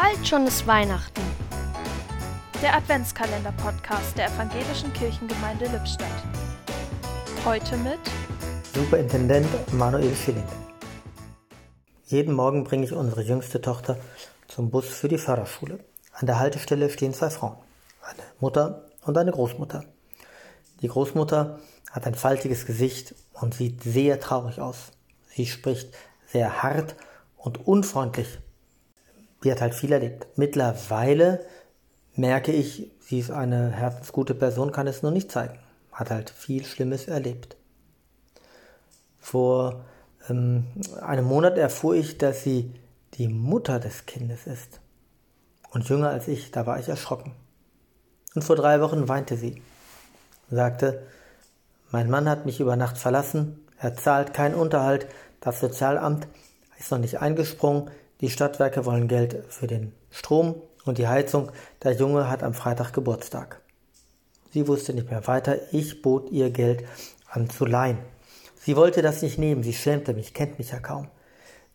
Bald schon ist Weihnachten. Der Adventskalender-Podcast der Evangelischen Kirchengemeinde Lippstadt. Heute mit Superintendent Manuel Schilling. Jeden Morgen bringe ich unsere jüngste Tochter zum Bus für die Förderschule. An der Haltestelle stehen zwei Frauen, eine Mutter und eine Großmutter. Die Großmutter hat ein faltiges Gesicht und sieht sehr traurig aus. Sie spricht sehr hart und unfreundlich. Sie hat halt viel erlebt. Mittlerweile merke ich, sie ist eine herzensgute Person, kann es nur nicht zeigen. Hat halt viel Schlimmes erlebt. Vor ähm, einem Monat erfuhr ich, dass sie die Mutter des Kindes ist. Und jünger als ich, da war ich erschrocken. Und vor drei Wochen weinte sie. Sagte, mein Mann hat mich über Nacht verlassen, er zahlt keinen Unterhalt, das Sozialamt ist noch nicht eingesprungen, die Stadtwerke wollen Geld für den Strom und die Heizung, der Junge hat am Freitag Geburtstag. Sie wusste nicht mehr weiter, ich bot ihr Geld an zu leihen. Sie wollte das nicht nehmen, sie schämte mich, kennt mich ja kaum.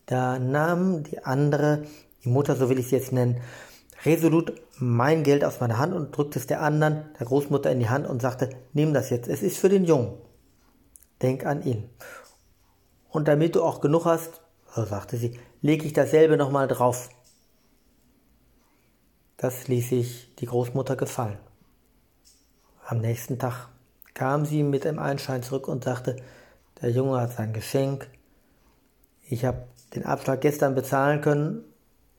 Da nahm die andere, die Mutter, so will ich sie jetzt nennen, resolut mein Geld aus meiner Hand und drückte es der anderen, der Großmutter, in die Hand und sagte, nimm das jetzt, es ist für den Jungen. Denk an ihn. Und damit du auch genug hast, so sagte sie, lege ich dasselbe nochmal drauf. Das ließ sich die Großmutter gefallen. Am nächsten Tag kam sie mit dem Einschein zurück und sagte, der Junge hat sein Geschenk, ich habe den Abschlag gestern bezahlen können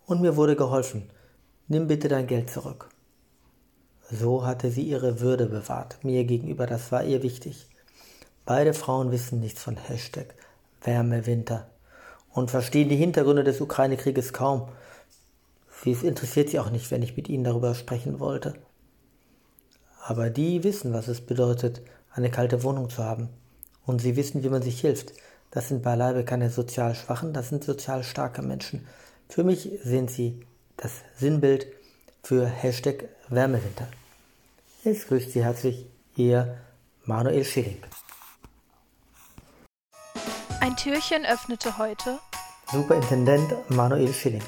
und mir wurde geholfen. Nimm bitte dein Geld zurück. So hatte sie ihre Würde bewahrt, mir gegenüber, das war ihr wichtig. Beide Frauen wissen nichts von Hashtag Wärme Winter und verstehen die Hintergründe des Ukraine-Krieges kaum. Es interessiert sie auch nicht, wenn ich mit ihnen darüber sprechen wollte. Aber die wissen, was es bedeutet, eine kalte Wohnung zu haben. Und sie wissen, wie man sich hilft. Das sind beileibe keine sozial Schwachen, das sind sozial starke Menschen. Für mich sind sie das Sinnbild für Hashtag Wärmewinter. Es grüßt Sie herzlich, Ihr Manuel Schilling. Ein Türchen öffnete heute Superintendent Manuel Schilling.